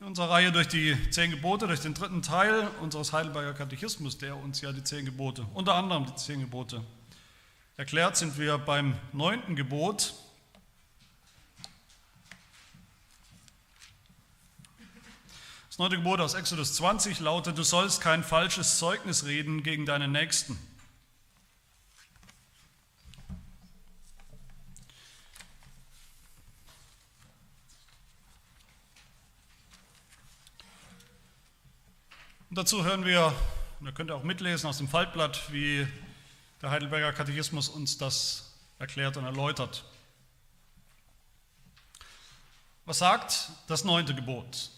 In unserer Reihe durch die zehn Gebote, durch den dritten Teil unseres Heidelberger Katechismus, der uns ja die zehn Gebote, unter anderem die zehn Gebote erklärt, sind wir beim neunten Gebot. Das neunte Gebot aus Exodus 20 lautet, du sollst kein falsches Zeugnis reden gegen deinen Nächsten. Und dazu hören wir, und ihr könnt auch mitlesen aus dem Faltblatt, wie der Heidelberger Katechismus uns das erklärt und erläutert. Was sagt das neunte Gebot?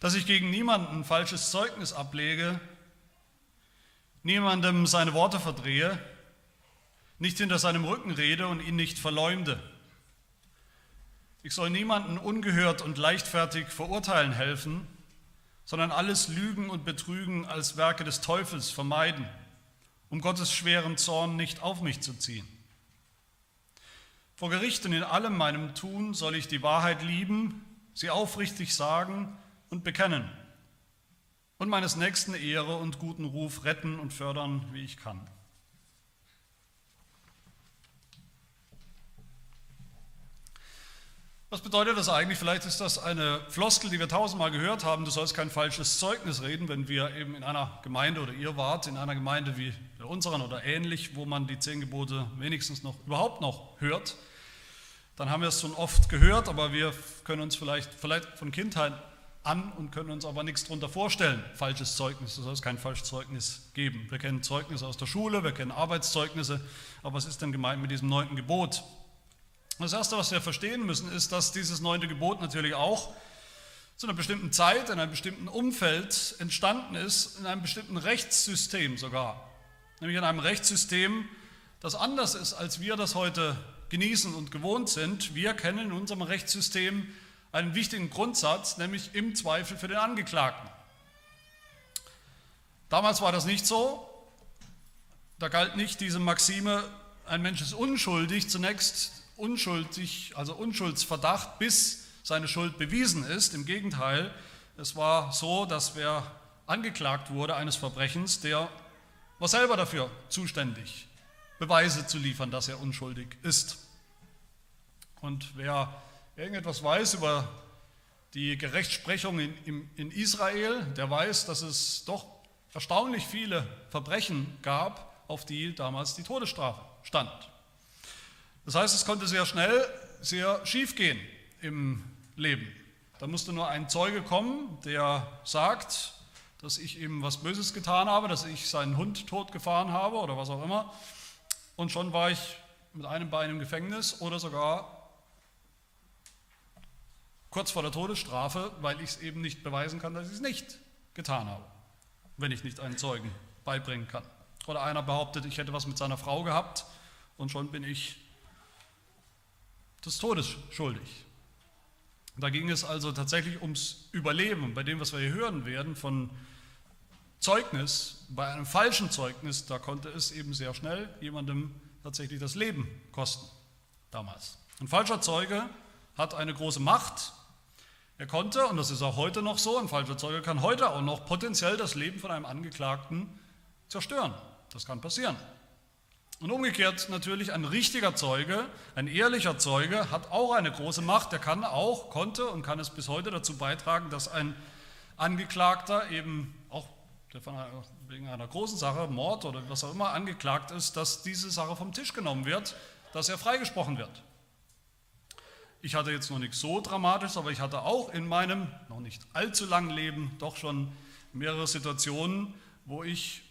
Dass ich gegen niemanden falsches Zeugnis ablege, niemandem seine Worte verdrehe, nicht hinter seinem Rücken rede und ihn nicht verleumde. Ich soll niemanden ungehört und leichtfertig verurteilen helfen, sondern alles Lügen und Betrügen als Werke des Teufels vermeiden, um Gottes schweren Zorn nicht auf mich zu ziehen. Vor Gericht und in allem meinem Tun soll ich die Wahrheit lieben, sie aufrichtig sagen und bekennen und meines Nächsten Ehre und guten Ruf retten und fördern, wie ich kann. Was bedeutet das eigentlich? Vielleicht ist das eine Floskel, die wir tausendmal gehört haben. Du sollst kein falsches Zeugnis reden, wenn wir eben in einer Gemeinde oder ihr wart, in einer Gemeinde wie der unseren oder ähnlich, wo man die zehn Gebote wenigstens noch überhaupt noch hört. Dann haben wir es schon oft gehört, aber wir können uns vielleicht, vielleicht von Kindheit an und können uns aber nichts darunter vorstellen. Falsches Zeugnis, du sollst kein falsches Zeugnis geben. Wir kennen Zeugnisse aus der Schule, wir kennen Arbeitszeugnisse, aber was ist denn gemeint mit diesem neunten Gebot? Das Erste, was wir verstehen müssen, ist, dass dieses neunte Gebot natürlich auch zu einer bestimmten Zeit, in einem bestimmten Umfeld entstanden ist, in einem bestimmten Rechtssystem sogar. Nämlich in einem Rechtssystem, das anders ist, als wir das heute genießen und gewohnt sind. Wir kennen in unserem Rechtssystem einen wichtigen Grundsatz, nämlich im Zweifel für den Angeklagten. Damals war das nicht so. Da galt nicht diese Maxime, ein Mensch ist unschuldig, zunächst unschuldig, also Unschuldsverdacht, bis seine Schuld bewiesen ist. Im Gegenteil, es war so, dass wer angeklagt wurde eines Verbrechens, der war selber dafür zuständig, Beweise zu liefern, dass er unschuldig ist. Und wer irgendetwas weiß über die Gerechtsprechung in, in, Israel, der weiß, dass es doch erstaunlich viele Verbrechen gab, auf die damals die Todesstrafe stand. Das heißt, es konnte sehr schnell sehr schief gehen im Leben. Da musste nur ein Zeuge kommen, der sagt, dass ich ihm was Böses getan habe, dass ich seinen Hund totgefahren habe oder was auch immer. Und schon war ich mit einem Bein im Gefängnis oder sogar kurz vor der Todesstrafe, weil ich es eben nicht beweisen kann, dass ich es nicht getan habe, wenn ich nicht einen Zeugen beibringen kann. Oder einer behauptet, ich hätte was mit seiner Frau gehabt und schon bin ich des Todes schuldig. Da ging es also tatsächlich ums Überleben. Und bei dem, was wir hier hören werden von Zeugnis, bei einem falschen Zeugnis, da konnte es eben sehr schnell jemandem tatsächlich das Leben kosten, damals. Ein falscher Zeuge hat eine große Macht. Er konnte, und das ist auch heute noch so, ein falscher Zeuge kann heute auch noch potenziell das Leben von einem Angeklagten zerstören. Das kann passieren. Und umgekehrt natürlich ein richtiger Zeuge, ein ehrlicher Zeuge hat auch eine große Macht. Der kann auch, konnte und kann es bis heute dazu beitragen, dass ein Angeklagter eben auch wegen einer großen Sache, Mord oder was auch immer, angeklagt ist, dass diese Sache vom Tisch genommen wird, dass er freigesprochen wird. Ich hatte jetzt noch nichts so Dramatisches, aber ich hatte auch in meinem noch nicht allzu langen Leben doch schon mehrere Situationen, wo ich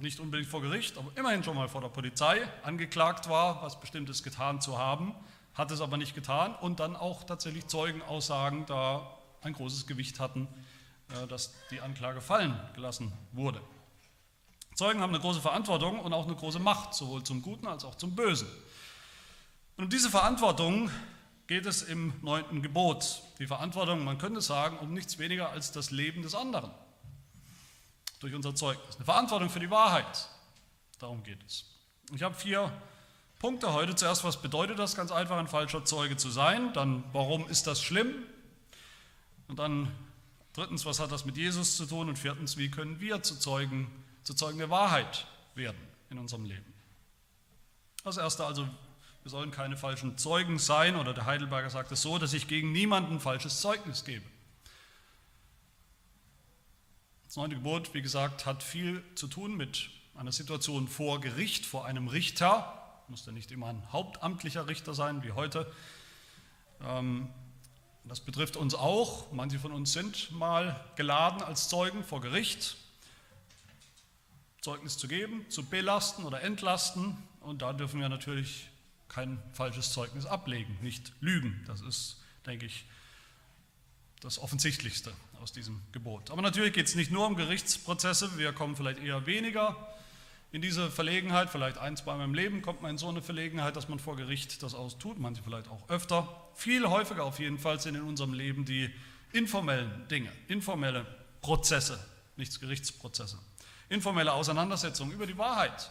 nicht unbedingt vor Gericht, aber immerhin schon mal vor der Polizei angeklagt war, was Bestimmtes getan zu haben, hat es aber nicht getan und dann auch tatsächlich Zeugenaussagen da ein großes Gewicht hatten, äh, dass die Anklage fallen gelassen wurde. Zeugen haben eine große Verantwortung und auch eine große Macht, sowohl zum Guten als auch zum Bösen. Und um diese Verantwortung geht es im neunten Gebot. Die Verantwortung, man könnte sagen, um nichts weniger als das Leben des anderen durch unser Zeugnis. Eine Verantwortung für die Wahrheit. Darum geht es. Ich habe vier Punkte heute. Zuerst, was bedeutet das ganz einfach, ein falscher Zeuge zu sein? Dann, warum ist das schlimm? Und dann drittens, was hat das mit Jesus zu tun? Und viertens, wie können wir zu Zeugen, zu Zeugen der Wahrheit werden in unserem Leben? Das erste also, wir sollen keine falschen Zeugen sein, oder der Heidelberger sagt es so, dass ich gegen niemanden falsches Zeugnis gebe. Das neunte Gebot, wie gesagt, hat viel zu tun mit einer Situation vor Gericht, vor einem Richter. Muss ja nicht immer ein hauptamtlicher Richter sein, wie heute. Ähm, das betrifft uns auch. Manche von uns sind mal geladen als Zeugen vor Gericht, Zeugnis zu geben, zu belasten oder entlasten. Und da dürfen wir natürlich kein falsches Zeugnis ablegen, nicht lügen. Das ist, denke ich, das Offensichtlichste aus diesem Gebot. Aber natürlich geht es nicht nur um Gerichtsprozesse. Wir kommen vielleicht eher weniger in diese Verlegenheit. Vielleicht ein, zweimal im Leben kommt man in so eine Verlegenheit, dass man vor Gericht das austut. Manche vielleicht auch öfter. Viel häufiger auf jeden Fall sind in unserem Leben die informellen Dinge, informelle Prozesse, nichts Gerichtsprozesse. Informelle Auseinandersetzungen über die Wahrheit,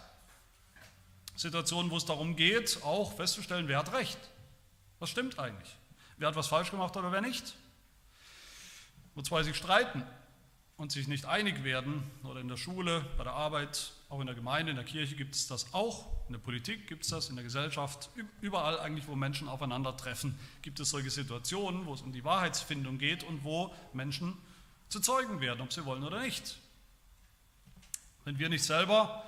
Situationen, wo es darum geht, auch festzustellen, wer hat recht. Was stimmt eigentlich? Wer hat was falsch gemacht oder wer nicht? Wo zwei sich streiten und sich nicht einig werden, oder in der Schule, bei der Arbeit, auch in der Gemeinde, in der Kirche gibt es das auch, in der Politik gibt es das, in der Gesellschaft, überall eigentlich, wo Menschen aufeinandertreffen, gibt es solche Situationen, wo es um die Wahrheitsfindung geht und wo Menschen zu Zeugen werden, ob sie wollen oder nicht. Wenn wir nicht selber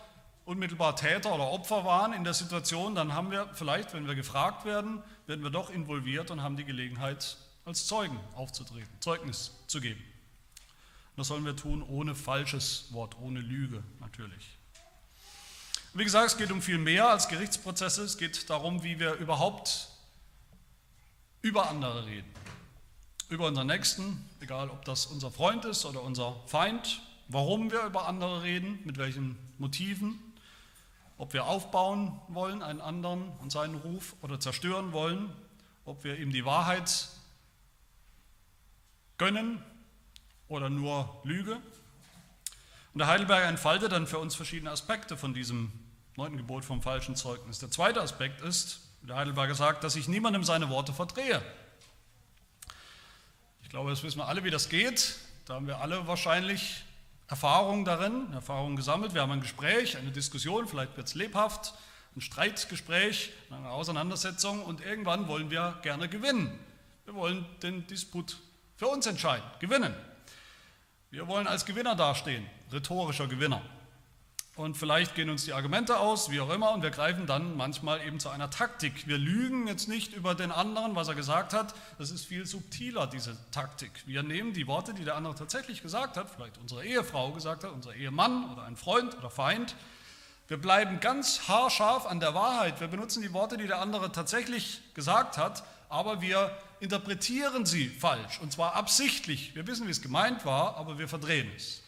unmittelbar Täter oder Opfer waren in der Situation, dann haben wir vielleicht, wenn wir gefragt werden, werden wir doch involviert und haben die Gelegenheit, als Zeugen aufzutreten, Zeugnis zu geben. das sollen wir tun ohne falsches Wort, ohne Lüge natürlich. Wie gesagt, es geht um viel mehr als Gerichtsprozesse. Es geht darum, wie wir überhaupt über andere reden. Über unseren Nächsten, egal ob das unser Freund ist oder unser Feind. Warum wir über andere reden, mit welchen Motiven ob wir aufbauen wollen, einen anderen und seinen Ruf, oder zerstören wollen, ob wir ihm die Wahrheit gönnen oder nur Lüge. Und der Heidelberger entfaltet dann für uns verschiedene Aspekte von diesem neunten Gebot vom falschen Zeugnis. Der zweite Aspekt ist, der Heidelberger sagt, dass ich niemandem seine Worte verdrehe. Ich glaube, das wissen wir alle, wie das geht. Da haben wir alle wahrscheinlich Erfahrung darin, Erfahrung gesammelt. Wir haben ein Gespräch, eine Diskussion, vielleicht wird es lebhaft, ein Streitgespräch, eine Auseinandersetzung und irgendwann wollen wir gerne gewinnen. Wir wollen den Disput für uns entscheiden, gewinnen. Wir wollen als Gewinner dastehen, rhetorischer Gewinner. Und vielleicht gehen uns die Argumente aus, wie auch immer, und wir greifen dann manchmal eben zu einer Taktik. Wir lügen jetzt nicht über den anderen, was er gesagt hat. Das ist viel subtiler, diese Taktik. Wir nehmen die Worte, die der andere tatsächlich gesagt hat, vielleicht unsere Ehefrau gesagt hat, unser Ehemann oder ein Freund oder Feind. Wir bleiben ganz haarscharf an der Wahrheit. Wir benutzen die Worte, die der andere tatsächlich gesagt hat, aber wir interpretieren sie falsch, und zwar absichtlich. Wir wissen, wie es gemeint war, aber wir verdrehen es.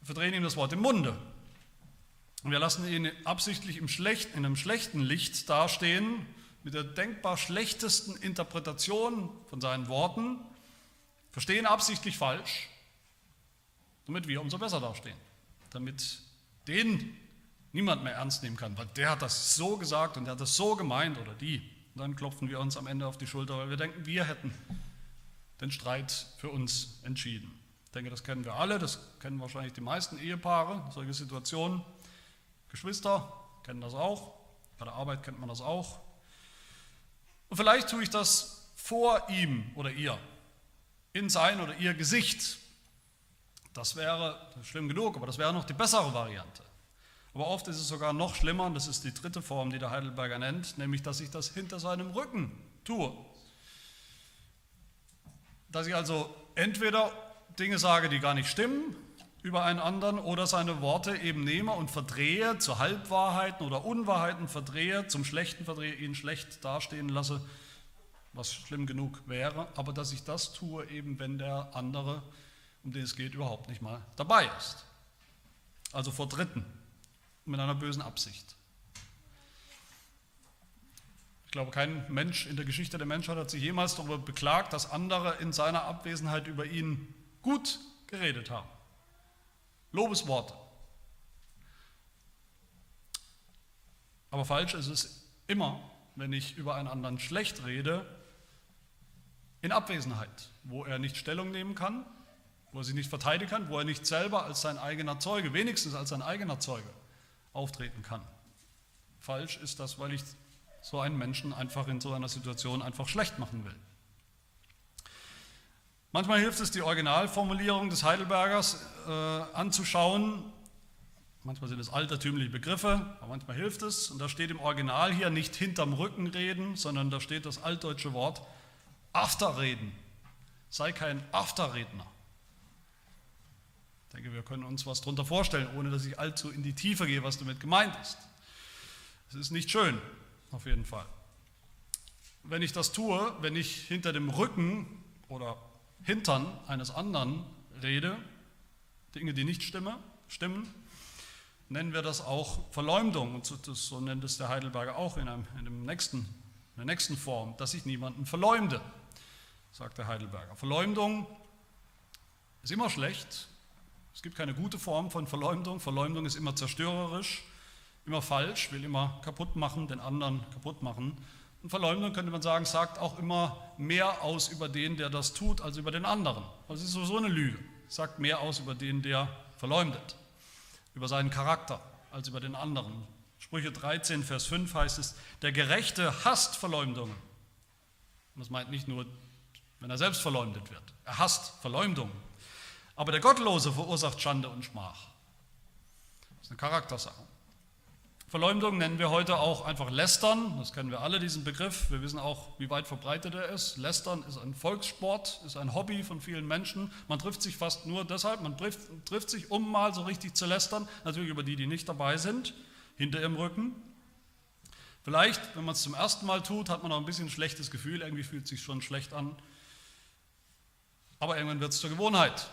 Wir verdrehen ihm das Wort im Munde. Und wir lassen ihn absichtlich im schlechten, in einem schlechten Licht dastehen, mit der denkbar schlechtesten Interpretation von seinen Worten, verstehen absichtlich falsch, damit wir umso besser dastehen, damit den niemand mehr ernst nehmen kann, weil der hat das so gesagt und der hat das so gemeint oder die. Und dann klopfen wir uns am Ende auf die Schulter, weil wir denken, wir hätten den Streit für uns entschieden. Ich denke, das kennen wir alle, das kennen wahrscheinlich die meisten Ehepaare, solche Situationen. Geschwister kennen das auch, bei der Arbeit kennt man das auch. Und vielleicht tue ich das vor ihm oder ihr, in sein oder ihr Gesicht. Das wäre schlimm genug, aber das wäre noch die bessere Variante. Aber oft ist es sogar noch schlimmer, und das ist die dritte Form, die der Heidelberger nennt, nämlich, dass ich das hinter seinem Rücken tue. Dass ich also entweder Dinge sage, die gar nicht stimmen, über einen anderen oder seine Worte eben nehme und verdrehe zu Halbwahrheiten oder Unwahrheiten verdrehe, zum Schlechten verdrehe, ihn schlecht dastehen lasse, was schlimm genug wäre, aber dass ich das tue, eben wenn der andere, um den es geht, überhaupt nicht mal dabei ist. Also vor Dritten, mit einer bösen Absicht. Ich glaube, kein Mensch in der Geschichte der Menschheit hat sich jemals darüber beklagt, dass andere in seiner Abwesenheit über ihn gut geredet haben. Lobesworte. Aber falsch ist es immer, wenn ich über einen anderen schlecht rede, in Abwesenheit, wo er nicht Stellung nehmen kann, wo er sich nicht verteidigen kann, wo er nicht selber als sein eigener Zeuge, wenigstens als sein eigener Zeuge, auftreten kann. Falsch ist das, weil ich so einen Menschen einfach in so einer Situation einfach schlecht machen will. Manchmal hilft es, die Originalformulierung des Heidelbergers äh, anzuschauen. Manchmal sind es altertümliche Begriffe, aber manchmal hilft es. Und da steht im Original hier nicht hinterm Rücken reden, sondern da steht das altdeutsche Wort Afterreden. Sei kein Afterredner. Ich denke, wir können uns was darunter vorstellen, ohne dass ich allzu in die Tiefe gehe, was damit gemeint ist. Es ist nicht schön, auf jeden Fall. Wenn ich das tue, wenn ich hinter dem Rücken oder Hintern eines anderen rede, Dinge, die nicht stimme, stimmen, nennen wir das auch Verleumdung. Und so, nennt es der Heidelberger auch in, einem, in, dem nächsten, in der nächsten Form, dass ich niemanden verleumde, sagt der Heidelberger. Verleumdung ist immer schlecht. Es gibt keine gute Form von Verleumdung. Verleumdung ist immer zerstörerisch, immer falsch, will immer kaputt machen, den anderen kaputt machen. Und Verleumdung, könnte man sagen, sagt auch immer mehr aus über den, der das tut, als über den anderen. Das ist sowieso eine Lüge. Sagt mehr aus über den, der verleumdet, über seinen Charakter, als über den anderen. Sprüche 13, Vers 5 heißt es, der Gerechte hasst Verleumdungen. Und das meint nicht nur, wenn er selbst verleumdet wird. Er hasst Verleumdungen. Aber der Gottlose verursacht Schande und Schmach. Das ist eine Charaktersache. Verleumdung nennen wir heute auch einfach Lästern. Das kennen wir alle, diesen Begriff. Wir wissen auch, wie weit verbreitet er ist. Lästern ist ein Volkssport, ist ein Hobby von vielen Menschen. Man trifft sich fast nur deshalb, man trifft, trifft sich, um mal so richtig zu lästern. Natürlich über die, die nicht dabei sind, hinter ihrem Rücken. Vielleicht, wenn man es zum ersten Mal tut, hat man auch ein bisschen ein schlechtes Gefühl. Irgendwie fühlt es sich schon schlecht an. Aber irgendwann wird es zur Gewohnheit.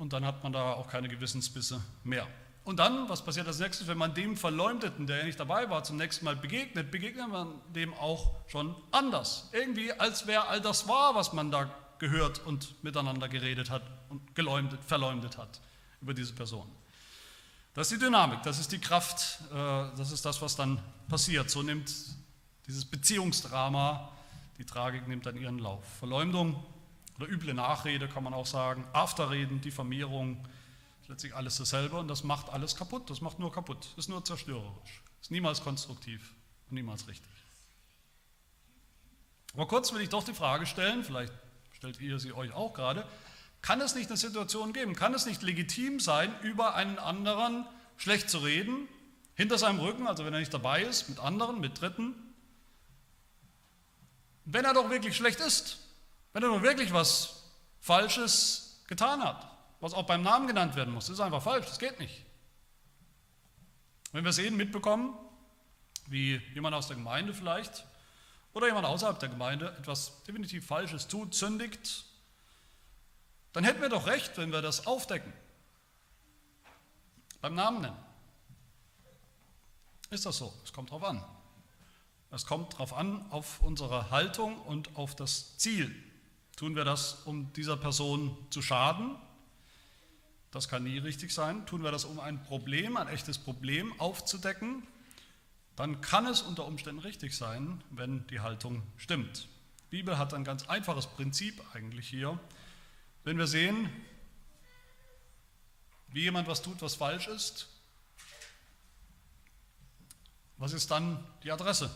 Und dann hat man da auch keine Gewissensbisse mehr. Und dann, was passiert als nächstes, wenn man dem Verleumdeten, der ja nicht dabei war, zum nächsten Mal begegnet, begegnet man dem auch schon anders. Irgendwie, als wäre all das wahr, was man da gehört und miteinander geredet hat und geleumdet, verleumdet hat über diese Person. Das ist die Dynamik, das ist die Kraft, äh, das ist das, was dann passiert. So nimmt dieses Beziehungsdrama, die Tragik nimmt dann ihren Lauf. Verleumdung oder üble Nachrede kann man auch sagen, Afterreden, Diffamierung, letztlich alles dasselbe. Und das macht alles kaputt. Das macht nur kaputt, ist nur zerstörerisch, ist niemals konstruktiv und niemals richtig. Aber kurz will ich doch die Frage stellen, vielleicht stellt ihr sie euch auch gerade, kann es nicht eine Situation geben, kann es nicht legitim sein, über einen anderen schlecht zu reden, hinter seinem Rücken, also wenn er nicht dabei ist, mit anderen, mit Dritten, wenn er doch wirklich schlecht ist, wenn er doch wirklich was Falsches getan hat was auch beim Namen genannt werden muss. Ist einfach falsch, das geht nicht. Wenn wir sehen, mitbekommen, wie jemand aus der Gemeinde vielleicht oder jemand außerhalb der Gemeinde etwas definitiv Falsches tut, sündigt, dann hätten wir doch recht, wenn wir das aufdecken, beim Namen nennen. Ist das so? Es kommt darauf an. Es kommt darauf an, auf unsere Haltung und auf das Ziel. Tun wir das, um dieser Person zu schaden das kann nie richtig sein. Tun wir das, um ein Problem, ein echtes Problem aufzudecken, dann kann es unter Umständen richtig sein, wenn die Haltung stimmt. Die Bibel hat ein ganz einfaches Prinzip eigentlich hier. Wenn wir sehen, wie jemand was tut, was falsch ist, was ist dann die Adresse,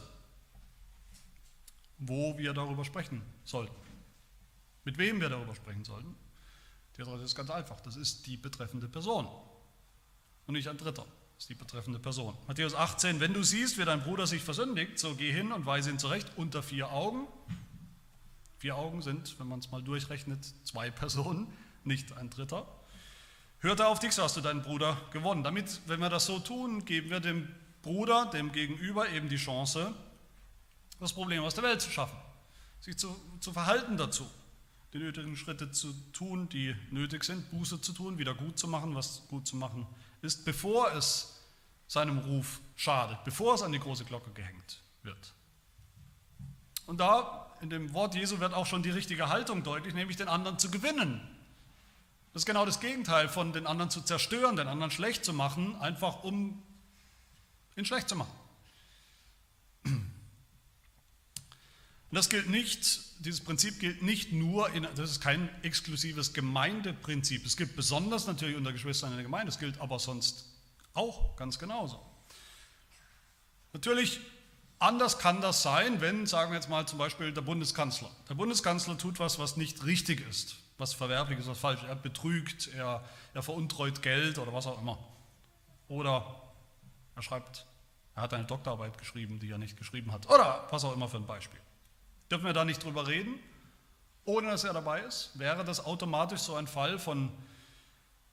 wo wir darüber sprechen sollten? Mit wem wir darüber sprechen sollten? Die Adresse ist ganz einfach, das ist die betreffende Person und nicht ein Dritter, das ist die betreffende Person. Matthäus 18, wenn du siehst, wie dein Bruder sich versündigt, so geh hin und weise ihn zurecht unter vier Augen. Vier Augen sind, wenn man es mal durchrechnet, zwei Personen, nicht ein Dritter. Hörte auf dich, so hast du deinen Bruder gewonnen. Damit, wenn wir das so tun, geben wir dem Bruder, dem Gegenüber eben die Chance, das Problem aus der Welt zu schaffen, sich zu, zu verhalten dazu die nötigen Schritte zu tun, die nötig sind, Buße zu tun, wieder gut zu machen, was gut zu machen ist, bevor es seinem Ruf schadet, bevor es an die große Glocke gehängt wird. Und da in dem Wort Jesu wird auch schon die richtige Haltung deutlich, nämlich den anderen zu gewinnen. Das ist genau das Gegenteil von den anderen zu zerstören, den anderen schlecht zu machen, einfach um ihn schlecht zu machen. Und das gilt nicht, dieses Prinzip gilt nicht nur, in, das ist kein exklusives Gemeindeprinzip. Es gilt besonders natürlich unter Geschwistern in der Gemeinde, es gilt aber sonst auch ganz genauso. Natürlich, anders kann das sein, wenn, sagen wir jetzt mal zum Beispiel der Bundeskanzler. Der Bundeskanzler tut was, was nicht richtig ist, was verwerflich ist, was falsch ist. Er betrügt, er, er veruntreut Geld oder was auch immer. Oder er schreibt, er hat eine Doktorarbeit geschrieben, die er nicht geschrieben hat. Oder was auch immer für ein Beispiel. Dürfen wir da nicht drüber reden, ohne dass er dabei ist? Wäre das automatisch so ein Fall von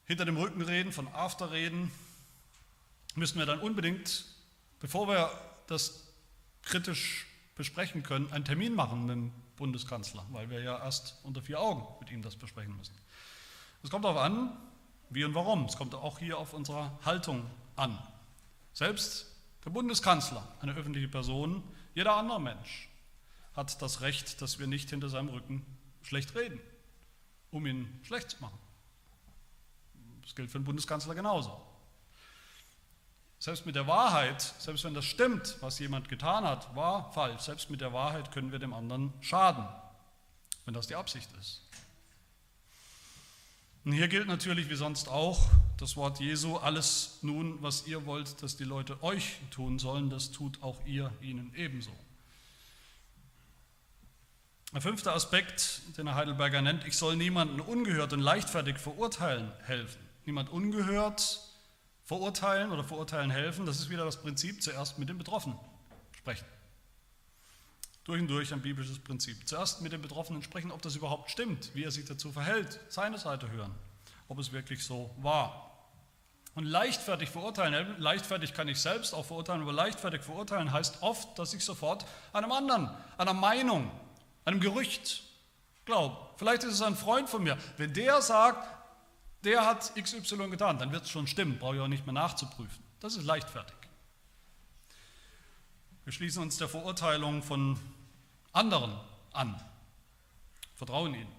hinter dem Rücken reden, von Afterreden? Müssten wir dann unbedingt, bevor wir das kritisch besprechen können, einen Termin machen mit dem Bundeskanzler, weil wir ja erst unter vier Augen mit ihm das besprechen müssen. Es kommt darauf an, wie und warum. Es kommt auch hier auf unsere Haltung an. Selbst der Bundeskanzler, eine öffentliche Person, jeder andere Mensch hat das Recht, dass wir nicht hinter seinem Rücken schlecht reden, um ihn schlecht zu machen. Das gilt für den Bundeskanzler genauso. Selbst mit der Wahrheit, selbst wenn das stimmt, was jemand getan hat, war falsch, selbst mit der Wahrheit können wir dem anderen schaden, wenn das die Absicht ist. Und hier gilt natürlich wie sonst auch das Wort Jesu, alles nun, was ihr wollt, dass die Leute euch tun sollen, das tut auch ihr ihnen ebenso. Der fünfte Aspekt, den der Heidelberger nennt, ich soll niemanden ungehört und leichtfertig verurteilen helfen. Niemand ungehört verurteilen oder verurteilen helfen, das ist wieder das Prinzip, zuerst mit den Betroffenen sprechen. Durch und durch ein biblisches Prinzip. Zuerst mit den Betroffenen sprechen, ob das überhaupt stimmt, wie er sich dazu verhält, seine Seite hören, ob es wirklich so war. Und leichtfertig verurteilen, leichtfertig kann ich selbst auch verurteilen, aber leichtfertig verurteilen heißt oft, dass ich sofort einem anderen, einer Meinung, einem Gerücht glauben. Vielleicht ist es ein Freund von mir. Wenn der sagt, der hat XY getan, dann wird es schon stimmen, brauche ich auch nicht mehr nachzuprüfen. Das ist leichtfertig. Wir schließen uns der Verurteilung von anderen an, vertrauen ihnen.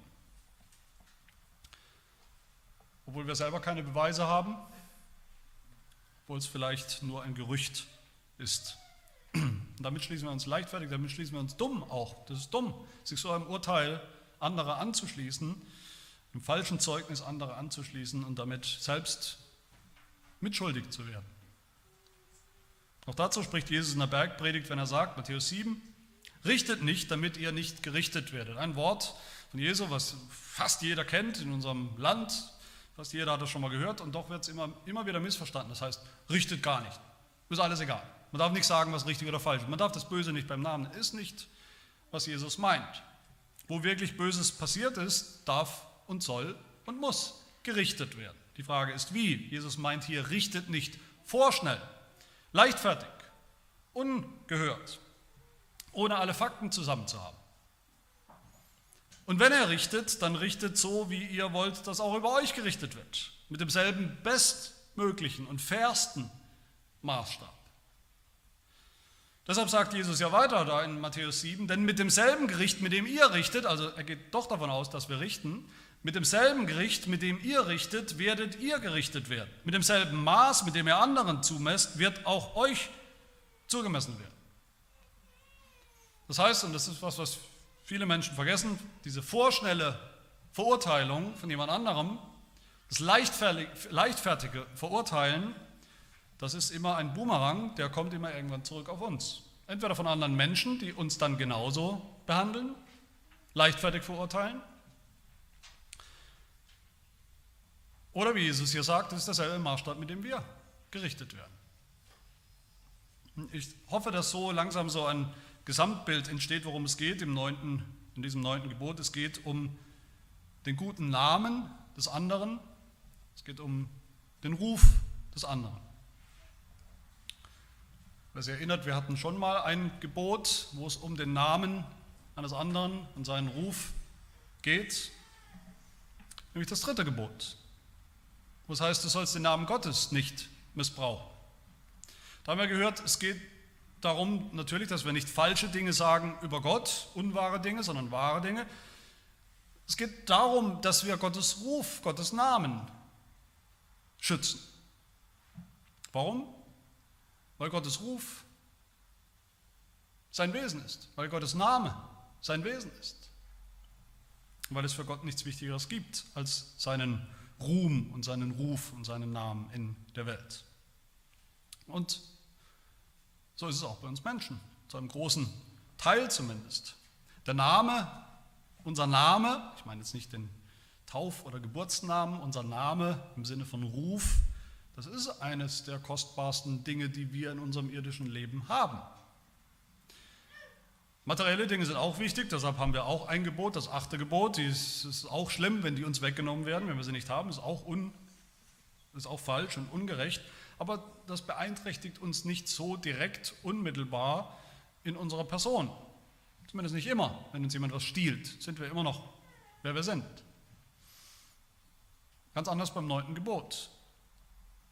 Obwohl wir selber keine Beweise haben, obwohl es vielleicht nur ein Gerücht ist. Und damit schließen wir uns leichtfertig, damit schließen wir uns dumm auch. Das ist dumm, sich so einem Urteil anderer anzuschließen, einem falschen Zeugnis anderer anzuschließen und damit selbst mitschuldig zu werden. Auch dazu spricht Jesus in der Bergpredigt, wenn er sagt, Matthäus 7, richtet nicht, damit ihr nicht gerichtet werdet. Ein Wort von Jesu, was fast jeder kennt in unserem Land, fast jeder hat das schon mal gehört und doch wird es immer, immer wieder missverstanden. Das heißt, richtet gar nicht. Ist alles egal. Man darf nicht sagen, was richtig oder falsch ist. Man darf das Böse nicht beim Namen. Ist nicht, was Jesus meint. Wo wirklich Böses passiert ist, darf und soll und muss gerichtet werden. Die Frage ist, wie? Jesus meint hier, richtet nicht vorschnell, leichtfertig, ungehört, ohne alle Fakten zusammen zu haben. Und wenn er richtet, dann richtet so, wie ihr wollt, dass auch über euch gerichtet wird. Mit demselben bestmöglichen und fairsten Maßstab. Deshalb sagt Jesus ja weiter da in Matthäus 7, denn mit demselben Gericht, mit dem ihr richtet, also er geht doch davon aus, dass wir richten, mit demselben Gericht, mit dem ihr richtet, werdet ihr gerichtet werden. Mit demselben Maß, mit dem ihr anderen zumesst, wird auch euch zugemessen werden. Das heißt, und das ist was, was viele Menschen vergessen, diese vorschnelle Verurteilung von jemand anderem, das leichtfertige Verurteilen das ist immer ein Boomerang, der kommt immer irgendwann zurück auf uns. Entweder von anderen Menschen, die uns dann genauso behandeln, leichtfertig verurteilen, oder wie Jesus hier sagt, das ist derselbe Maßstab, mit dem wir gerichtet werden. Ich hoffe, dass so langsam so ein Gesamtbild entsteht, worum es geht im neunten, in diesem neunten Gebot. Es geht um den guten Namen des anderen, es geht um den Ruf des anderen. Wer sich erinnert, wir hatten schon mal ein Gebot, wo es um den Namen eines anderen und seinen Ruf geht, nämlich das dritte Gebot, wo es heißt, du sollst den Namen Gottes nicht missbrauchen. Da haben wir gehört, es geht darum natürlich, dass wir nicht falsche Dinge sagen über Gott, unwahre Dinge, sondern wahre Dinge. Es geht darum, dass wir Gottes Ruf, Gottes Namen schützen. Warum? Weil Gottes Ruf sein Wesen ist, weil Gottes Name sein Wesen ist. Weil es für Gott nichts Wichtigeres gibt als seinen Ruhm und seinen Ruf und seinen Namen in der Welt. Und so ist es auch bei uns Menschen, zu einem großen Teil zumindest. Der Name, unser Name, ich meine jetzt nicht den Tauf- oder Geburtsnamen, unser Name im Sinne von Ruf, das ist eines der kostbarsten Dinge, die wir in unserem irdischen Leben haben. Materielle Dinge sind auch wichtig, deshalb haben wir auch ein Gebot, das achte Gebot. Es ist auch schlimm, wenn die uns weggenommen werden, wenn wir sie nicht haben. Ist auch, un, ist auch falsch und ungerecht. Aber das beeinträchtigt uns nicht so direkt, unmittelbar in unserer Person. Zumindest nicht immer. Wenn uns jemand was stiehlt, sind wir immer noch, wer wir sind. Ganz anders beim neunten Gebot.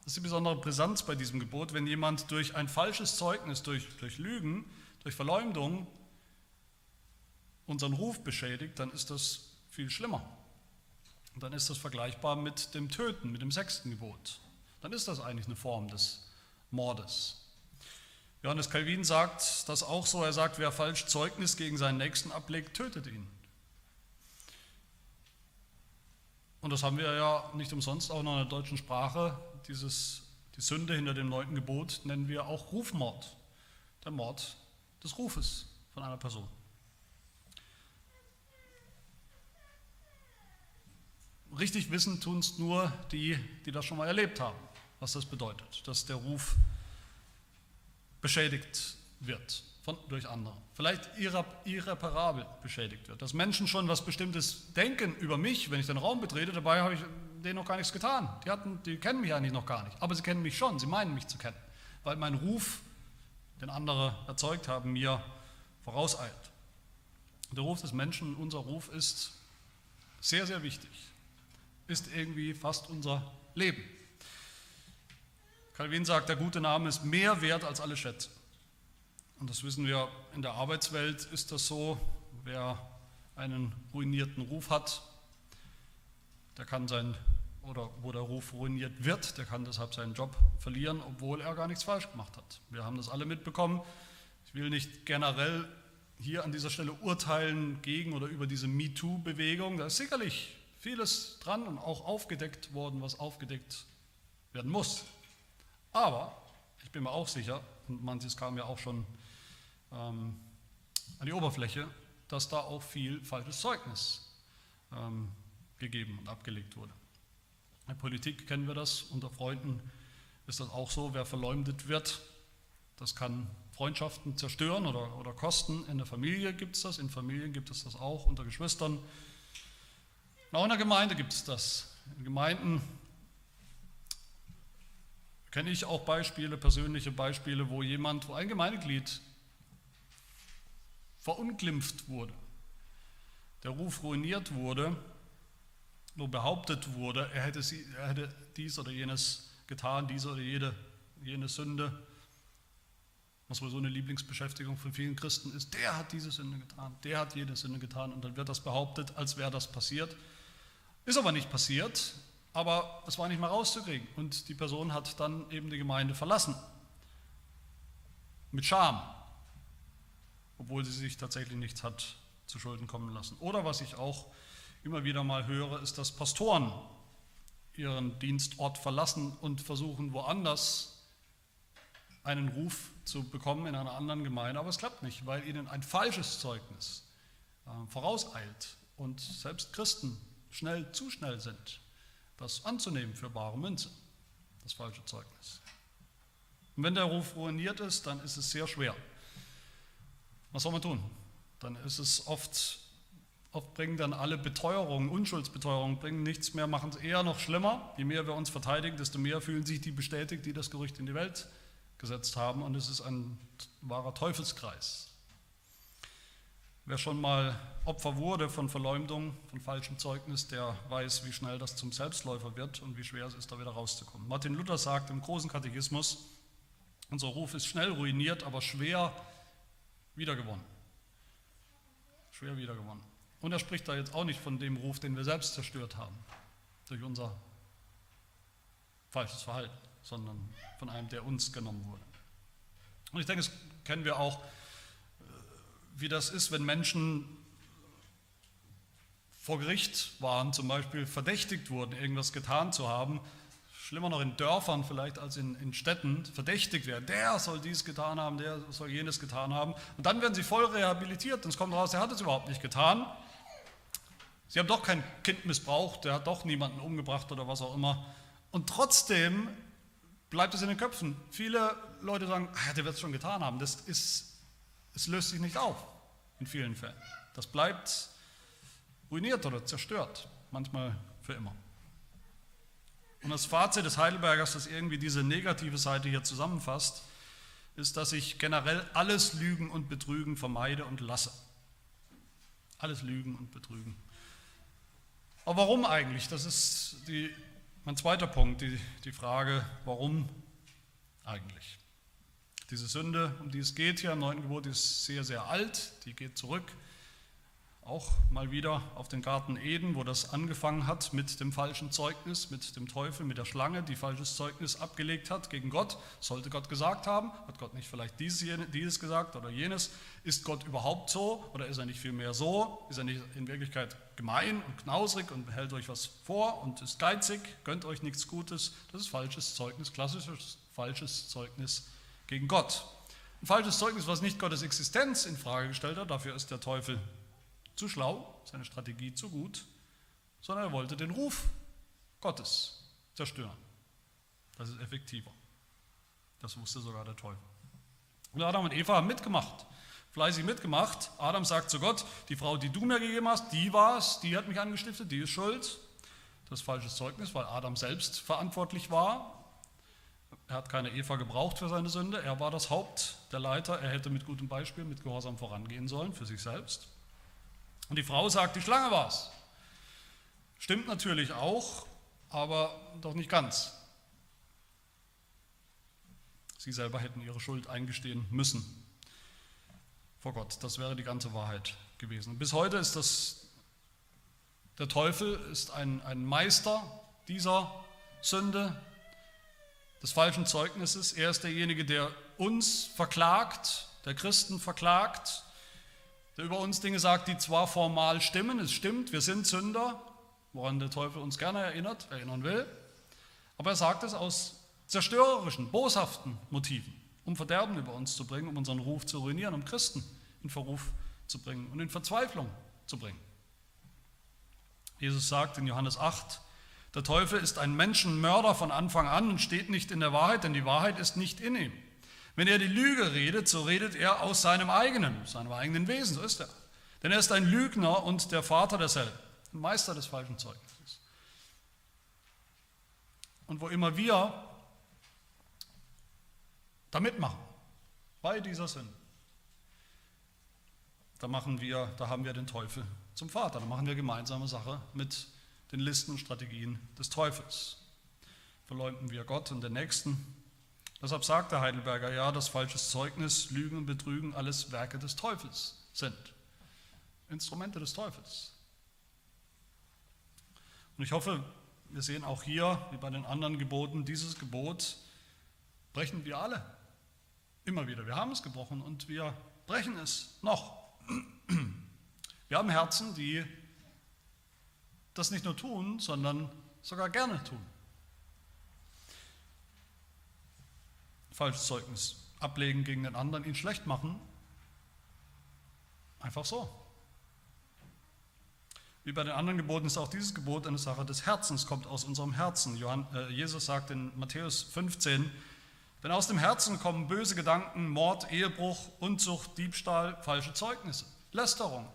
Das ist die besondere Brisanz bei diesem Gebot. Wenn jemand durch ein falsches Zeugnis, durch, durch Lügen, durch Verleumdung unseren Ruf beschädigt, dann ist das viel schlimmer. Und dann ist das vergleichbar mit dem Töten, mit dem sechsten Gebot. Dann ist das eigentlich eine Form des Mordes. Johannes Calvin sagt das auch so. Er sagt, wer falsch Zeugnis gegen seinen Nächsten ablegt, tötet ihn. Und das haben wir ja nicht umsonst auch noch in der deutschen Sprache. Dieses, die Sünde hinter dem neunten Gebot nennen wir auch Rufmord. Der Mord des Rufes von einer Person. Richtig wissen tun es nur die, die das schon mal erlebt haben, was das bedeutet, dass der Ruf beschädigt wird von, durch andere. Vielleicht irreparabel beschädigt wird. Dass Menschen schon was Bestimmtes denken über mich, wenn ich den Raum betrete, dabei habe ich denen noch gar nichts getan. Die, hatten, die kennen mich eigentlich noch gar nicht, aber sie kennen mich schon, sie meinen mich zu kennen, weil mein Ruf, den andere erzeugt haben, mir vorauseilt. Der Ruf des Menschen, unser Ruf ist sehr, sehr wichtig, ist irgendwie fast unser Leben. Calvin sagt, der gute Name ist mehr wert als alle Schätze. Und das wissen wir, in der Arbeitswelt ist das so. Wer einen ruinierten Ruf hat, der kann sein, oder wo der Ruf ruiniert wird, der kann deshalb seinen Job verlieren, obwohl er gar nichts falsch gemacht hat. Wir haben das alle mitbekommen. Ich will nicht generell hier an dieser Stelle urteilen gegen oder über diese MeToo-Bewegung. Da ist sicherlich vieles dran und auch aufgedeckt worden, was aufgedeckt werden muss. Aber ich bin mir auch sicher, und manches kam ja auch schon ähm, an die Oberfläche, dass da auch viel falsches Zeugnis ähm, gegeben und abgelegt wurde. In der Politik kennen wir das, unter Freunden ist das auch so, wer verleumdet wird, das kann Freundschaften zerstören oder, oder kosten. In der Familie gibt es das, in Familien gibt es das auch, unter Geschwistern. Auch in der Gemeinde gibt es das. In Gemeinden kenne ich auch Beispiele, persönliche Beispiele, wo jemand, wo ein Gemeindeglied verunglimpft wurde, der Ruf ruiniert wurde, wo behauptet wurde, er hätte, sie, er hätte dies oder jenes getan, diese oder jede, jene Sünde, was wohl so eine Lieblingsbeschäftigung von vielen Christen ist, der hat diese Sünde getan, der hat jede Sünde getan und dann wird das behauptet, als wäre das passiert. Ist aber nicht passiert, aber es war nicht mehr rauszukriegen. Und die Person hat dann eben die Gemeinde verlassen. Mit Scham. Obwohl sie sich tatsächlich nichts hat zu Schulden kommen lassen. Oder was ich auch immer wieder mal höre, ist, dass Pastoren ihren Dienstort verlassen und versuchen, woanders einen Ruf zu bekommen in einer anderen Gemeinde. Aber es klappt nicht, weil ihnen ein falsches Zeugnis äh, vorauseilt und selbst Christen schnell zu schnell sind das anzunehmen für bare Münze, das falsche Zeugnis. Und wenn der Ruf ruiniert ist, dann ist es sehr schwer. Was soll man tun? Dann ist es oft, oft bringen dann alle Beteuerungen, Unschuldsbeteuerungen, bringen nichts mehr, machen es eher noch schlimmer. Je mehr wir uns verteidigen, desto mehr fühlen sich die bestätigt, die das Gerücht in die Welt gesetzt haben. Und es ist ein wahrer Teufelskreis. Wer schon mal Opfer wurde von Verleumdung, von falschem Zeugnis, der weiß, wie schnell das zum Selbstläufer wird und wie schwer es ist, da wieder rauszukommen. Martin Luther sagt im großen Katechismus, unser Ruf ist schnell ruiniert, aber schwer wiedergewonnen. Schwer wiedergewonnen. Und er spricht da jetzt auch nicht von dem Ruf, den wir selbst zerstört haben, durch unser falsches Verhalten, sondern von einem, der uns genommen wurde. Und ich denke, das kennen wir auch wie das ist, wenn Menschen vor Gericht waren, zum Beispiel verdächtigt wurden, irgendwas getan zu haben, schlimmer noch in Dörfern vielleicht als in, in Städten, verdächtigt werden. Der soll dies getan haben, der soll jenes getan haben. Und dann werden sie voll rehabilitiert und es kommt raus, der hat es überhaupt nicht getan. Sie haben doch kein Kind missbraucht, der hat doch niemanden umgebracht oder was auch immer. Und trotzdem bleibt es in den Köpfen. Viele Leute sagen, ah, der wird es schon getan haben. Das ist, es löst sich nicht auf in vielen Fällen. Das bleibt ruiniert oder zerstört, manchmal für immer. Und das Fazit des Heidelbergers, das irgendwie diese negative Seite hier zusammenfasst, ist, dass ich generell alles Lügen und Betrügen vermeide und lasse. Alles Lügen und Betrügen. Aber warum eigentlich? Das ist die, mein zweiter Punkt, die, die Frage, warum eigentlich? Diese Sünde, um die es geht hier im neunten Gebot, ist sehr, sehr alt, die geht zurück auch mal wieder auf den Garten Eden, wo das angefangen hat mit dem falschen Zeugnis, mit dem Teufel, mit der Schlange, die falsches Zeugnis abgelegt hat gegen Gott. Sollte Gott gesagt haben, hat Gott nicht vielleicht dieses, dieses gesagt oder jenes? Ist Gott überhaupt so oder ist er nicht vielmehr so? Ist er nicht in Wirklichkeit gemein und knausrig und hält euch was vor und ist geizig, gönnt euch nichts Gutes? Das ist falsches Zeugnis, klassisches falsches Zeugnis gegen Gott. Ein falsches Zeugnis, was nicht Gottes Existenz in Frage gestellt hat, dafür ist der Teufel zu schlau, seine Strategie zu gut, sondern er wollte den Ruf Gottes zerstören. Das ist effektiver. Das wusste sogar der Teufel. Und Adam und Eva haben mitgemacht, fleißig mitgemacht. Adam sagt zu Gott, die Frau, die du mir gegeben hast, die war es, die hat mich angestiftet, die ist schuld. Das ist falsches Zeugnis, weil Adam selbst verantwortlich war. Er hat keine Eva gebraucht für seine Sünde. Er war das Haupt, der Leiter. Er hätte mit gutem Beispiel, mit Gehorsam vorangehen sollen für sich selbst. Und die Frau sagt, die Schlange war es. Stimmt natürlich auch, aber doch nicht ganz. Sie selber hätten ihre Schuld eingestehen müssen vor Gott. Das wäre die ganze Wahrheit gewesen. bis heute ist das, der Teufel ist ein, ein Meister dieser Sünde, des falschen Zeugnisses. Er ist derjenige, der uns verklagt, der Christen verklagt, der über uns Dinge sagt, die zwar formal stimmen, es stimmt, wir sind Sünder, woran der Teufel uns gerne erinnert, erinnern will, aber er sagt es aus zerstörerischen, boshaften Motiven, um Verderben über uns zu bringen, um unseren Ruf zu ruinieren, um Christen in Verruf zu bringen und in Verzweiflung zu bringen. Jesus sagt in Johannes 8, der Teufel ist ein Menschenmörder von Anfang an und steht nicht in der Wahrheit, denn die Wahrheit ist nicht in ihm. Wenn er die Lüge redet, so redet er aus seinem eigenen, seinem eigenen Wesen, so ist er. Denn er ist ein Lügner und der Vater derselben, ein Meister des falschen Zeugnisses. Und wo immer wir da mitmachen, bei dieser Sünde, da machen wir, da haben wir den Teufel zum Vater, da machen wir gemeinsame Sache mit den Listen und Strategien des Teufels. Verleumden wir Gott und den Nächsten, Deshalb sagt der Heidelberger ja, dass falsches Zeugnis, Lügen und Betrügen alles Werke des Teufels sind. Instrumente des Teufels. Und ich hoffe, wir sehen auch hier, wie bei den anderen Geboten, dieses Gebot brechen wir alle. Immer wieder. Wir haben es gebrochen und wir brechen es noch. Wir haben Herzen, die das nicht nur tun, sondern sogar gerne tun. falsches Zeugnis ablegen gegen den anderen, ihn schlecht machen. Einfach so. Wie bei den anderen Geboten ist auch dieses Gebot eine Sache des Herzens, kommt aus unserem Herzen. Äh, Jesus sagt in Matthäus 15, denn aus dem Herzen kommen böse Gedanken, Mord, Ehebruch, Unzucht, Diebstahl, falsche Zeugnisse, Lästerung.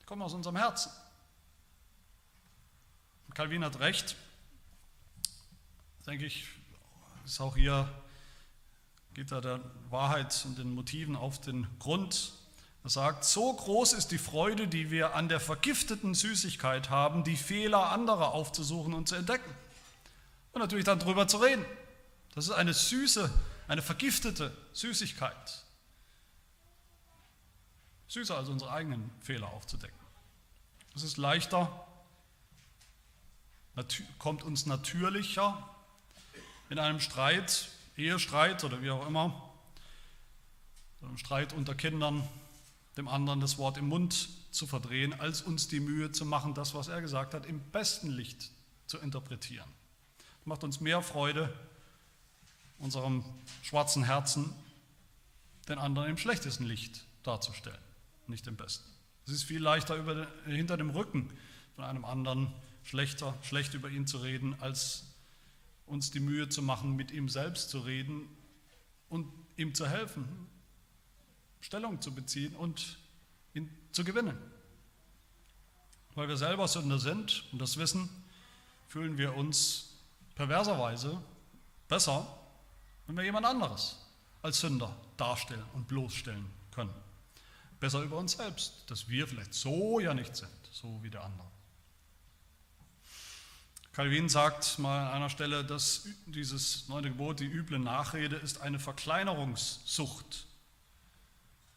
Die kommen aus unserem Herzen. Calvin hat recht, denke ich, ist auch hier geht er der Wahrheit und den Motiven auf den Grund. Er sagt, so groß ist die Freude, die wir an der vergifteten Süßigkeit haben, die Fehler anderer aufzusuchen und zu entdecken. Und natürlich dann darüber zu reden. Das ist eine süße, eine vergiftete Süßigkeit. Süßer als unsere eigenen Fehler aufzudecken. Es ist leichter, kommt uns natürlicher in einem Streit Ehestreit oder wie auch immer, einem Streit unter Kindern, dem anderen das Wort im Mund zu verdrehen, als uns die Mühe zu machen, das, was er gesagt hat, im besten Licht zu interpretieren. Es macht uns mehr Freude, unserem schwarzen Herzen den anderen im schlechtesten Licht darzustellen, nicht im besten. Es ist viel leichter, über, hinter dem Rücken von einem anderen schlechter, schlecht über ihn zu reden, als uns die Mühe zu machen, mit ihm selbst zu reden und ihm zu helfen, Stellung zu beziehen und ihn zu gewinnen. Weil wir selber Sünder sind und das wissen, fühlen wir uns perverserweise besser, wenn wir jemand anderes als Sünder darstellen und bloßstellen können. Besser über uns selbst, dass wir vielleicht so ja nicht sind, so wie der andere. Calvin sagt mal an einer Stelle, dass dieses neunte Gebot, die üble Nachrede, ist eine Verkleinerungssucht.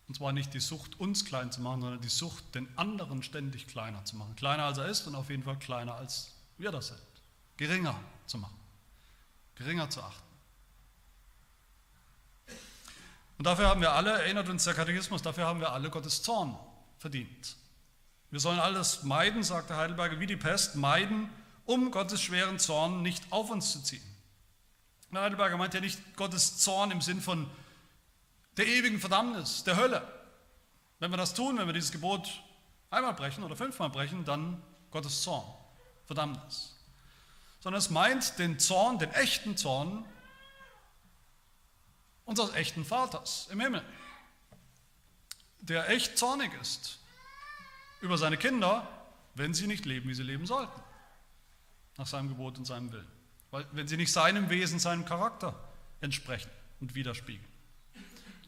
Und zwar nicht die Sucht, uns klein zu machen, sondern die Sucht, den anderen ständig kleiner zu machen. Kleiner als er ist und auf jeden Fall kleiner als wir das sind. Geringer zu machen. Geringer zu achten. Und dafür haben wir alle, erinnert uns der Katechismus, dafür haben wir alle Gottes Zorn verdient. Wir sollen alles meiden, sagt der Heidelberger, wie die Pest, meiden, um Gottes schweren Zorn nicht auf uns zu ziehen. Der Heidelberger meint ja nicht Gottes Zorn im Sinn von der ewigen Verdammnis, der Hölle. Wenn wir das tun, wenn wir dieses Gebot einmal brechen oder fünfmal brechen, dann Gottes Zorn, Verdammnis. Sondern es meint den Zorn, den echten Zorn unseres echten Vaters im Himmel, der echt zornig ist über seine Kinder, wenn sie nicht leben, wie sie leben sollten, nach seinem Gebot und seinem Willen. Weil, wenn sie nicht seinem Wesen, seinem Charakter entsprechen und widerspiegeln.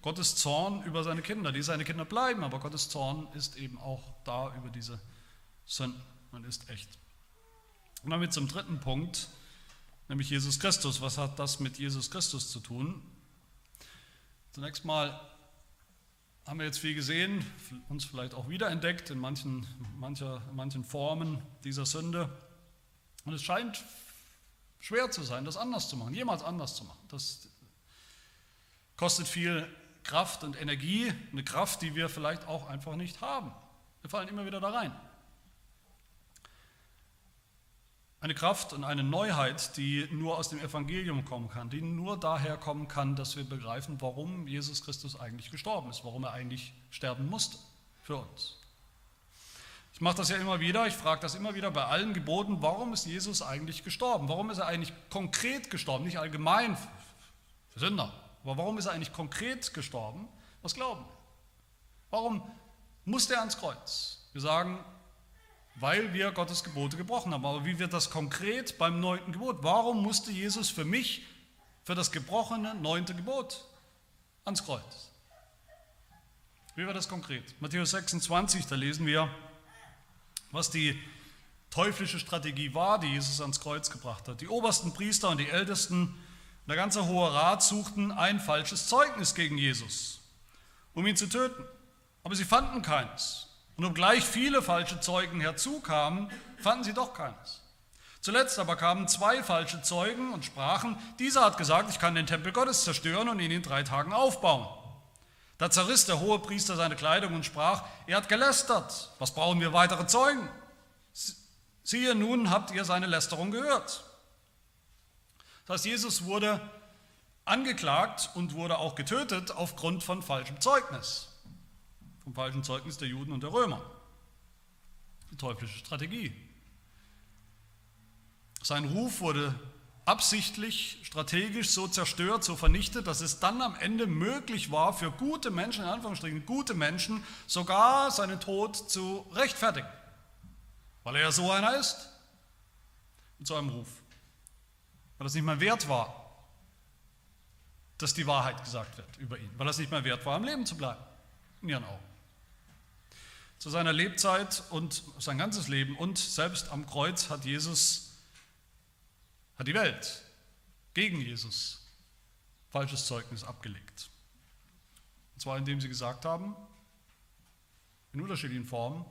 Gottes Zorn über seine Kinder, die seine Kinder bleiben, aber Gottes Zorn ist eben auch da über diese Sünden und ist echt. Und damit zum dritten Punkt, nämlich Jesus Christus. Was hat das mit Jesus Christus zu tun? Zunächst mal haben wir jetzt viel gesehen, uns vielleicht auch wiederentdeckt in manchen, mancher, manchen Formen dieser Sünde. Und es scheint schwer zu sein, das anders zu machen, jemals anders zu machen. Das kostet viel Kraft und Energie, eine Kraft, die wir vielleicht auch einfach nicht haben. Wir fallen immer wieder da rein. Eine Kraft und eine Neuheit, die nur aus dem Evangelium kommen kann, die nur daher kommen kann, dass wir begreifen, warum Jesus Christus eigentlich gestorben ist, warum er eigentlich sterben musste für uns. Ich mache das ja immer wieder, ich frage das immer wieder bei allen Geboten, warum ist Jesus eigentlich gestorben? Warum ist er eigentlich konkret gestorben, nicht allgemein für Sünder? Aber warum ist er eigentlich konkret gestorben? Was glauben wir? Warum musste er ans Kreuz? Wir sagen, weil wir Gottes Gebote gebrochen haben. Aber wie wird das konkret beim neunten Gebot? Warum musste Jesus für mich, für das gebrochene neunte Gebot ans Kreuz? Wie wird das konkret? Matthäus 26, da lesen wir, was die teuflische Strategie war, die Jesus ans Kreuz gebracht hat. Die obersten Priester und die Ältesten und der ganze Hohe Rat suchten ein falsches Zeugnis gegen Jesus, um ihn zu töten. Aber sie fanden keines. Und obgleich viele falsche Zeugen herzukamen, fanden sie doch keines. Zuletzt aber kamen zwei falsche Zeugen und sprachen, dieser hat gesagt, ich kann den Tempel Gottes zerstören und ihn in drei Tagen aufbauen. Da zerriss der hohe Priester seine Kleidung und sprach, er hat gelästert, was brauchen wir weitere Zeugen? Siehe, nun habt ihr seine Lästerung gehört. Das heißt, Jesus wurde angeklagt und wurde auch getötet aufgrund von falschem Zeugnis vom falschen Zeugnis der Juden und der Römer. Die teuflische Strategie. Sein Ruf wurde absichtlich, strategisch so zerstört, so vernichtet, dass es dann am Ende möglich war, für gute Menschen, in Anführungsstrichen gute Menschen, sogar seinen Tod zu rechtfertigen. Weil er ja so einer ist, mit so einem Ruf. Weil es nicht mehr wert war, dass die Wahrheit gesagt wird über ihn. Weil es nicht mehr wert war, am Leben zu bleiben, in ihren Augen zu seiner Lebzeit und sein ganzes Leben und selbst am Kreuz hat Jesus, hat die Welt gegen Jesus falsches Zeugnis abgelegt. Und zwar indem sie gesagt haben, in unterschiedlichen Formen,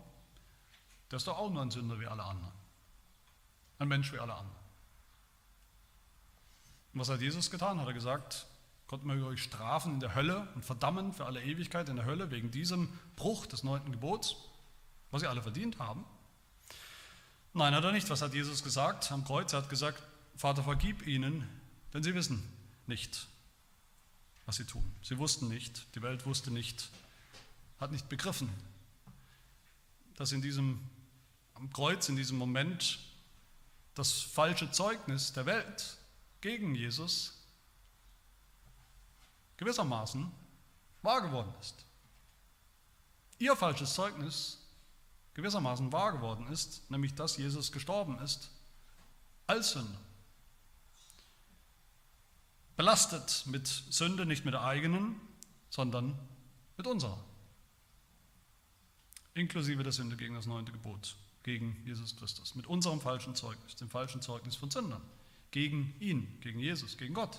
der ist doch auch nur ein Sünder wie alle anderen. Ein Mensch wie alle anderen. Und was hat Jesus getan? Hat er gesagt, Gott möge euch strafen in der Hölle und verdammen für alle Ewigkeit in der Hölle wegen diesem Bruch des neunten Gebots. was sie alle verdient haben? Nein, hat er nicht. Was hat Jesus gesagt am Kreuz? Er hat gesagt, Vater, vergib ihnen, denn sie wissen nicht, was sie tun. Sie wussten nicht, die Welt wusste nicht, hat nicht begriffen, dass in diesem am Kreuz, in diesem Moment, das falsche Zeugnis der Welt gegen Jesus gewissermaßen wahr geworden ist. Ihr falsches Zeugnis gewissermaßen wahr geworden ist, nämlich dass Jesus gestorben ist als Sünder. Belastet mit Sünde, nicht mit der eigenen, sondern mit unserer. Inklusive der Sünde gegen das neunte Gebot, gegen Jesus Christus. Mit unserem falschen Zeugnis, dem falschen Zeugnis von Sündern. Gegen ihn, gegen Jesus, gegen Gott.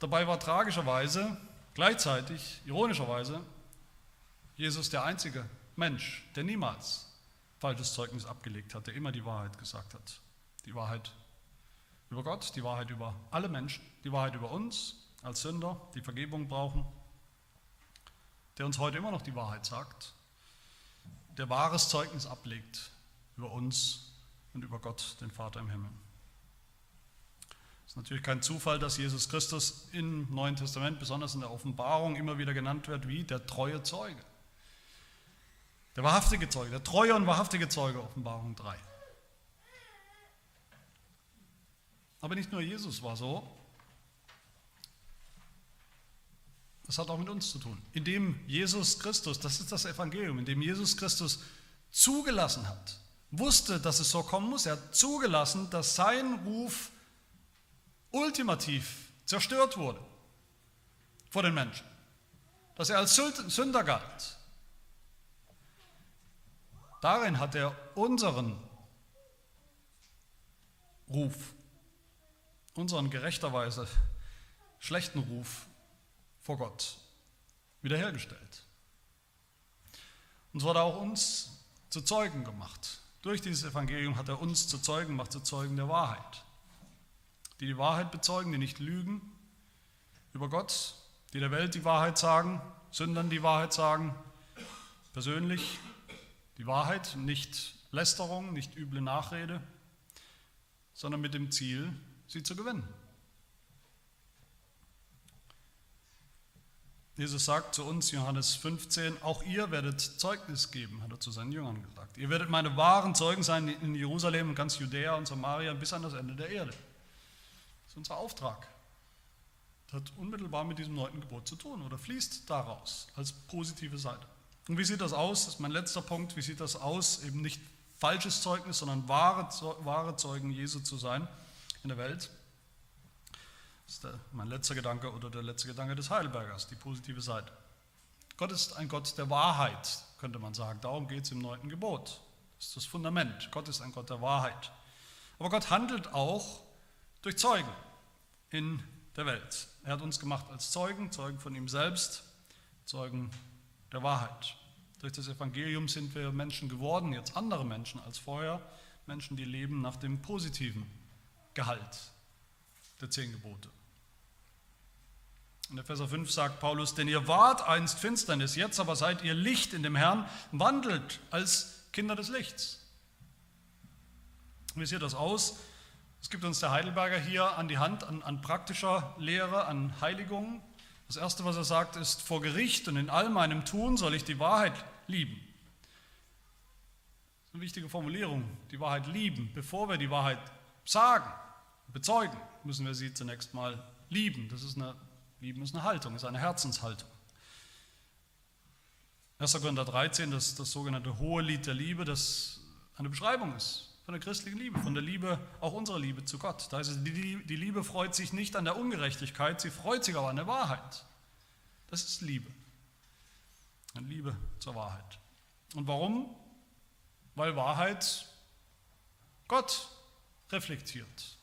Dabei war tragischerweise, gleichzeitig, ironischerweise, Jesus der einzige Mensch, der niemals falsches Zeugnis abgelegt hat, der immer die Wahrheit gesagt hat. Die Wahrheit über Gott, die Wahrheit über alle Menschen, die Wahrheit über uns als Sünder, die Vergebung brauchen, der uns heute immer noch die Wahrheit sagt, der wahres Zeugnis ablegt über uns und über Gott, den Vater im Himmel. Es ist natürlich kein Zufall, dass Jesus Christus im Neuen Testament, besonders in der Offenbarung, immer wieder genannt wird wie der treue Zeuge. Der wahrhaftige Zeuge, der treue und wahrhaftige Zeuge, Offenbarung 3. Aber nicht nur Jesus war so, das hat auch mit uns zu tun. Indem Jesus Christus, das ist das Evangelium, indem Jesus Christus zugelassen hat, wusste, dass es so kommen muss, er hat zugelassen, dass sein Ruf ultimativ zerstört wurde vor den Menschen, dass er als Sünder galt. Darin hat er unseren Ruf unseren gerechterweise schlechten Ruf vor Gott wiederhergestellt. Und so hat er auch uns zu Zeugen gemacht. Durch dieses Evangelium hat er uns zu Zeugen gemacht, zu Zeugen der Wahrheit. Die die Wahrheit bezeugen, die nicht lügen über Gott, die der Welt die Wahrheit sagen, Sündern die Wahrheit sagen, persönlich die Wahrheit, nicht Lästerung, nicht üble Nachrede, sondern mit dem Ziel, sie zu gewinnen. Jesus sagt zu uns, Johannes 15, auch ihr werdet Zeugnis geben, hat er zu seinen Jüngern gesagt. Ihr werdet meine wahren Zeugen sein in Jerusalem und ganz Judäa und Samaria bis an das Ende der Erde. Das ist unser Auftrag. Das hat unmittelbar mit diesem neunten Gebot zu tun oder fließt daraus als positive Seite. Und wie sieht das aus? Das ist mein letzter Punkt. Wie sieht das aus? Eben nicht falsches Zeugnis, sondern wahre, wahre Zeugen Jesu zu sein in der Welt. Das ist der, mein letzter Gedanke oder der letzte Gedanke des Heidelbergers, die positive Seite. Gott ist ein Gott der Wahrheit, könnte man sagen. Darum geht es im neunten Gebot. Das ist das Fundament. Gott ist ein Gott der Wahrheit. Aber Gott handelt auch durch Zeugen in der Welt. Er hat uns gemacht als Zeugen, Zeugen von ihm selbst, Zeugen der Wahrheit. Durch das Evangelium sind wir Menschen geworden, jetzt andere Menschen als vorher, Menschen, die leben nach dem positiven Gehalt der zehn Gebote. In Epheser 5 sagt Paulus, denn ihr wart einst Finsternis, jetzt aber seid ihr Licht in dem Herrn, wandelt als Kinder des Lichts. Wie sieht das aus? Es gibt uns der Heidelberger hier an die Hand an, an praktischer Lehre, an Heiligung. Das Erste, was er sagt, ist, vor Gericht und in all meinem Tun soll ich die Wahrheit lieben. Das ist eine wichtige Formulierung, die Wahrheit lieben, bevor wir die Wahrheit sagen, bezeugen, müssen wir sie zunächst mal lieben. Das ist eine, lieben ist eine Haltung, ist eine Herzenshaltung. 1. Korinther 13, das, das sogenannte hohe Lied der Liebe, das eine Beschreibung ist von der christlichen Liebe, von der Liebe, auch unserer Liebe zu Gott. Da heißt es, die, Liebe freut sich nicht an der Ungerechtigkeit, sie freut sich aber an der Wahrheit. Das ist Liebe. Eine Liebe zur Wahrheit. Und warum? Weil Wahrheit Gott reflektiert.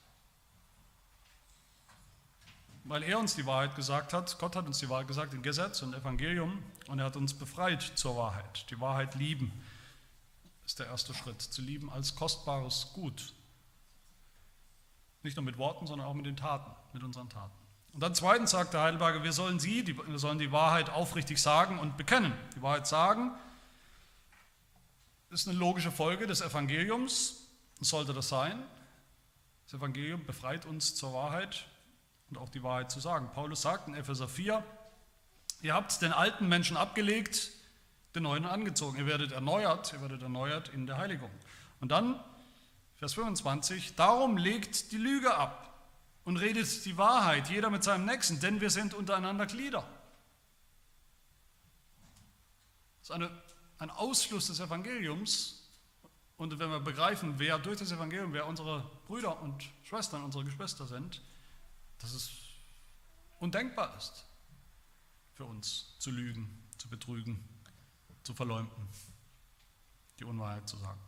Weil er uns die Wahrheit gesagt hat, Gott hat uns die Wahrheit gesagt im Gesetz und Evangelium und er hat uns befreit zur Wahrheit. Die Wahrheit lieben ist der erste Schritt, zu lieben als kostbares Gut. Nicht nur mit Worten, sondern auch mit den Taten, mit unseren Taten. Und dann zweitens sagt der Heidelberger, wir sollen sie, die, wir sollen die Wahrheit aufrichtig sagen und bekennen. Die Wahrheit sagen ist eine logische Folge des Evangeliums, sollte das sein. Das Evangelium befreit uns zur Wahrheit und auch die Wahrheit zu sagen. Paulus sagt in Epheser 4, ihr habt den alten Menschen abgelegt, den neuen angezogen. Ihr werdet erneuert, ihr werdet erneuert in der Heiligung. Und dann, Vers 25, darum legt die Lüge ab und redet die Wahrheit, jeder mit seinem Nächsten, denn wir sind untereinander Glieder. Das ist eine, ein Ausschluss des Evangeliums. Und wenn wir begreifen, wer durch das Evangelium, wer unsere Brüder und Schwestern, unsere Geschwister sind, dass es undenkbar ist für uns zu lügen, zu betrügen, zu verleumden, die Unwahrheit zu sagen.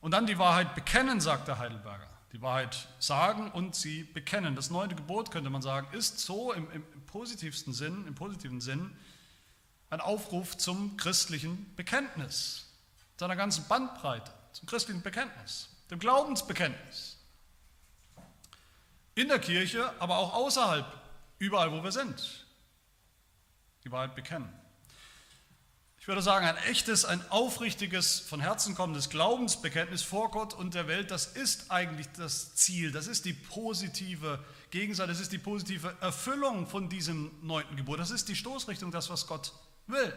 Und dann die Wahrheit bekennen, sagt der Heidelberger. Die Wahrheit sagen und sie bekennen. Das neunte Gebot, könnte man sagen, ist so im, im, positivsten Sinn, im positiven Sinn, ein Aufruf zum christlichen Bekenntnis, seiner ganzen Bandbreite, zum christlichen Bekenntnis, dem Glaubensbekenntnis. In der Kirche, aber auch außerhalb, überall, wo wir sind. Die Wahrheit bekennen. Ich würde sagen, ein echtes, ein aufrichtiges, von Herzen kommendes Glaubensbekenntnis vor Gott und der Welt, das ist eigentlich das Ziel, das ist die positive Gegenseite, das ist die positive Erfüllung von diesem neunten Gebot, das ist die Stoßrichtung, das, was Gott will.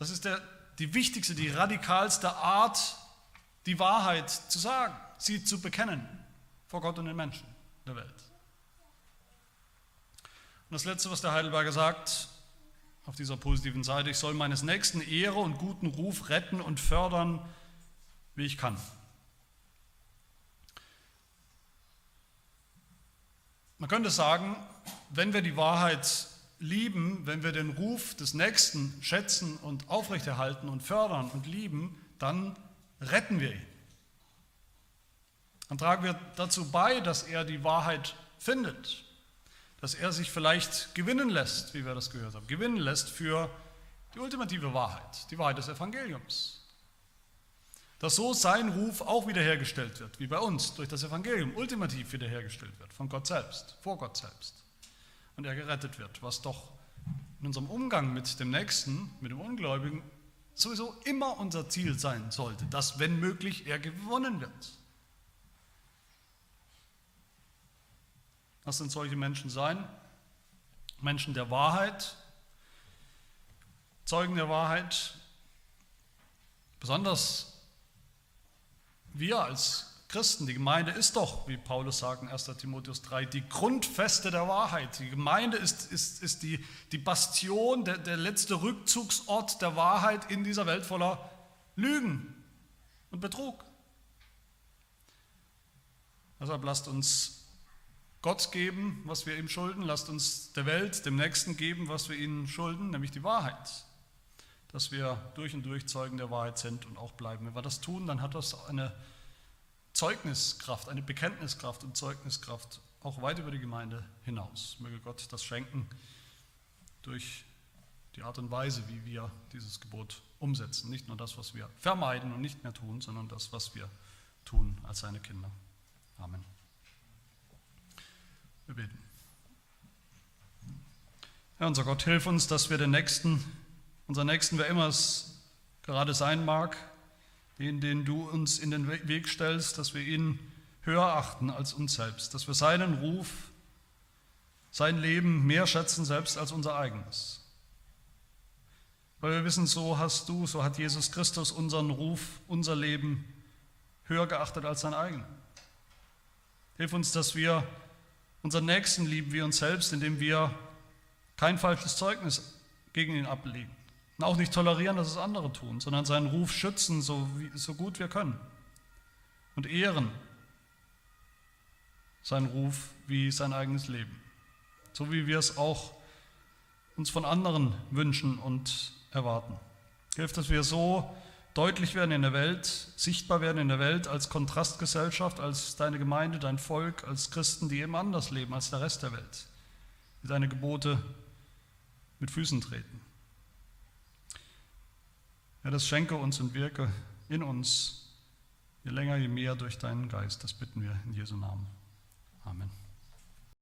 Das ist der, die wichtigste, die radikalste Art, die Wahrheit zu sagen, sie zu bekennen vor Gott und den Menschen der Welt. Und das Letzte, was der Heidelberger sagt, auf dieser positiven Seite. Ich soll meines Nächsten Ehre und guten Ruf retten und fördern, wie ich kann. Man könnte sagen, wenn wir die Wahrheit lieben, wenn wir den Ruf des Nächsten schätzen und aufrechterhalten und fördern und lieben, dann retten wir ihn. Dann tragen wir dazu bei, dass er die Wahrheit findet dass er sich vielleicht gewinnen lässt, wie wir das gehört haben, gewinnen lässt für die ultimative Wahrheit, die Wahrheit des Evangeliums. Dass so sein Ruf auch wiederhergestellt wird, wie bei uns, durch das Evangelium ultimativ wiederhergestellt wird, von Gott selbst, vor Gott selbst. Und er gerettet wird, was doch in unserem Umgang mit dem Nächsten, mit dem Ungläubigen, sowieso immer unser Ziel sein sollte, dass, wenn möglich, er gewonnen wird. Was sind solche Menschen sein? Menschen der Wahrheit, Zeugen der Wahrheit. Besonders wir als Christen, die Gemeinde ist doch, wie Paulus sagt in 1 Timotheus 3, die Grundfeste der Wahrheit. Die Gemeinde ist, ist, ist die, die Bastion, der, der letzte Rückzugsort der Wahrheit in dieser Welt voller Lügen und Betrug. Deshalb lasst uns Gott geben, was wir ihm schulden, lasst uns der Welt, dem Nächsten geben, was wir ihnen schulden, nämlich die Wahrheit. Dass wir durch und durch Zeugen der Wahrheit sind und auch bleiben. Wenn wir das tun, dann hat das eine Zeugniskraft, eine Bekenntniskraft und Zeugniskraft auch weit über die Gemeinde hinaus. Möge Gott das schenken durch die Art und Weise, wie wir dieses Gebot umsetzen. Nicht nur das, was wir vermeiden und nicht mehr tun, sondern das, was wir tun als seine Kinder. Amen. Wir beten. Herr unser Gott, hilf uns, dass wir den Nächsten, unseren Nächsten, wer immer es gerade sein mag, den, den du uns in den Weg stellst, dass wir ihn höher achten als uns selbst, dass wir seinen Ruf, sein Leben mehr schätzen selbst als unser eigenes. Weil wir wissen, so hast du, so hat Jesus Christus unseren Ruf, unser Leben höher geachtet als sein eigenes. Hilf uns, dass wir Unseren Nächsten lieben wir uns selbst, indem wir kein falsches Zeugnis gegen ihn ablegen. Und auch nicht tolerieren, dass es andere tun, sondern seinen Ruf schützen, so, wie, so gut wir können. Und ehren seinen Ruf wie sein eigenes Leben. So wie wir es auch uns von anderen wünschen und erwarten. Hilft, dass wir so deutlich werden in der Welt, sichtbar werden in der Welt als Kontrastgesellschaft, als deine Gemeinde, dein Volk, als Christen, die eben anders leben als der Rest der Welt, die deine Gebote mit Füßen treten. Ja, das schenke uns und wirke in uns, je länger, je mehr durch deinen Geist. Das bitten wir in Jesu Namen. Amen.